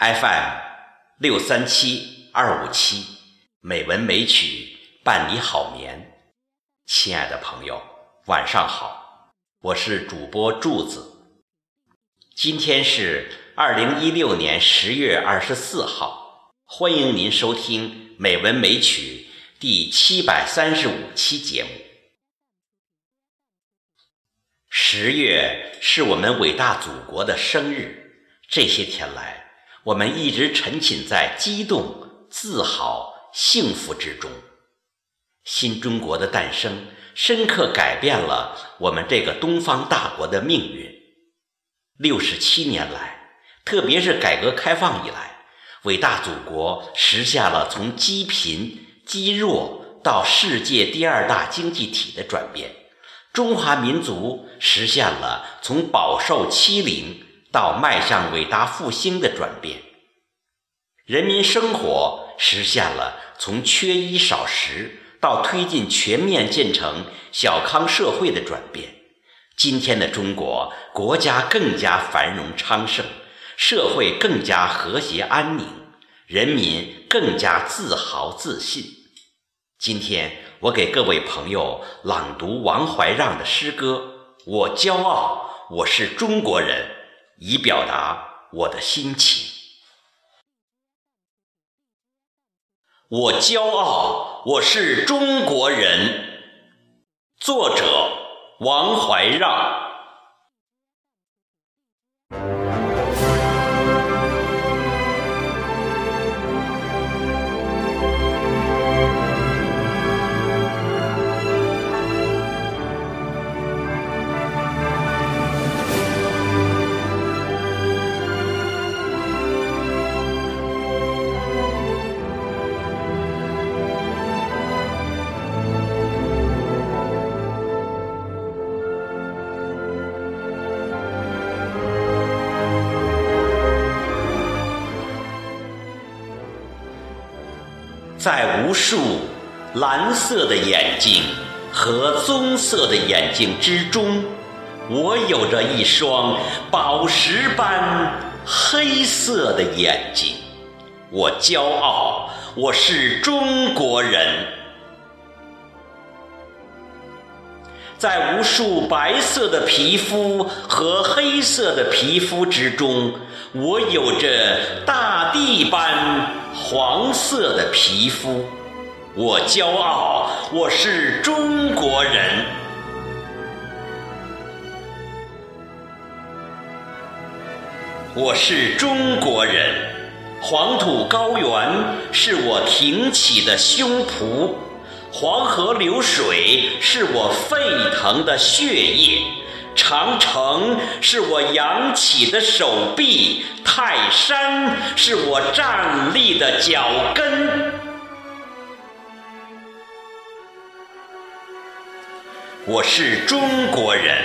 FM 六三七二五七，美文美曲伴你好眠。亲爱的朋友，晚上好，我是主播柱子。今天是二零一六年十月二十四号，欢迎您收听《美文美曲》第七百三十五期节目。十月是我们伟大祖国的生日，这些天来。我们一直沉浸在激动、自豪、幸福之中。新中国的诞生，深刻改变了我们这个东方大国的命运。六十七年来，特别是改革开放以来，伟大祖国实现了从积贫积弱到世界第二大经济体的转变，中华民族实现了从饱受欺凌。到迈向伟大复兴的转变，人民生活实现了从缺衣少食到推进全面建成小康社会的转变。今天的中国，国家更加繁荣昌盛，社会更加和谐安宁，人民更加自豪自信。今天，我给各位朋友朗读王怀让的诗歌《我骄傲，我是中国人》。以表达我的心情。我骄傲，我是中国人。作者：王怀让。在无数蓝色的眼睛和棕色的眼睛之中，我有着一双宝石般黑色的眼睛。我骄傲，我是中国人。在无数白色的皮肤和黑色的皮肤之中，我有着大地般。黄色的皮肤，我骄傲，我是中国人。我是中国人，黄土高原是我挺起的胸脯，黄河流水是我沸腾的血液。长城是我扬起的手臂，泰山是我站立的脚跟。我是中国人，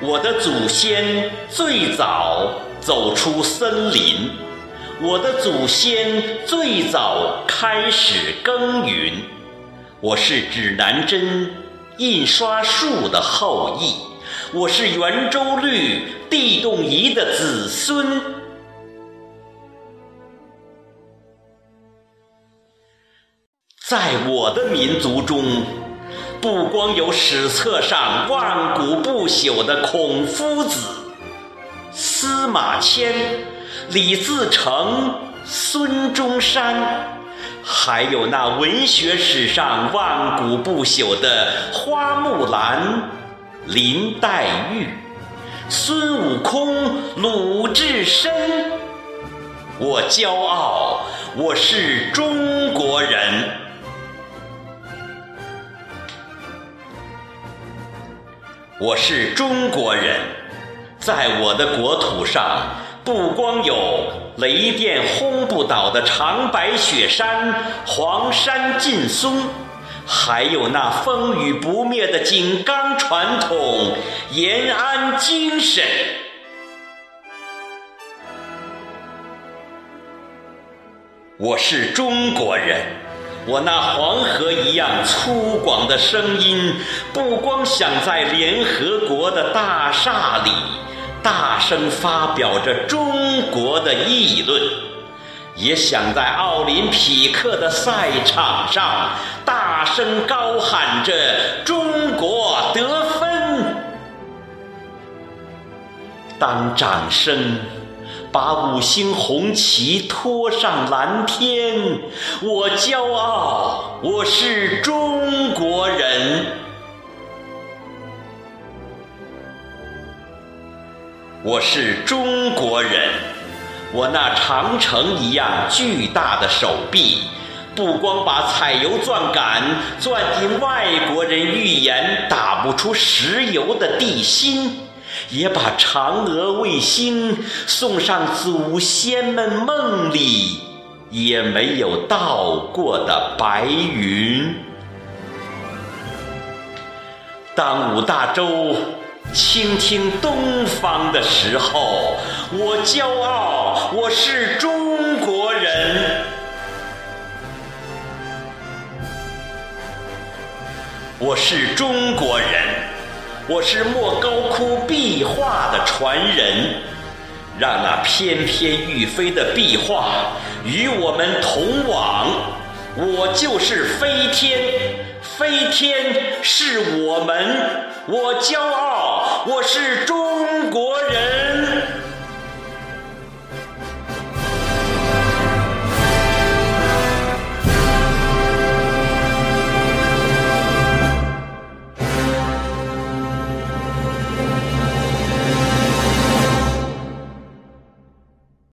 我的祖先最早走出森林，我的祖先最早开始耕耘。我是指南针、印刷术的后裔。我是圆周率地动仪的子孙，在我的民族中，不光有史册上万古不朽的孔夫子、司马迁、李自成、孙中山，还有那文学史上万古不朽的花木兰。林黛玉、孙悟空、鲁智深，我骄傲，我是中国人。我是中国人，在我的国土上，不光有雷电轰不倒的长白雪山、黄山劲松。还有那风雨不灭的井冈传统、延安精神。我是中国人，我那黄河一样粗犷的声音，不光响在联合国的大厦里，大声发表着中国的议论。也想在奥林匹克的赛场上大声高喊着“中国得分”。当掌声把五星红旗托上蓝天，我骄傲，我是中国人。我是中国人。我那长城一样巨大的手臂，不光把采油钻杆钻进外国人预言打不出石油的地心，也把嫦娥卫星送上祖先们梦里也没有到过的白云。当五大洲。倾听东方的时候，我骄傲，我是中国人。我是中国人，我是莫高窟壁画的传人，让那翩翩欲飞的壁画与我们同往。我就是飞天。飞天是我们，我骄傲，我是中国人。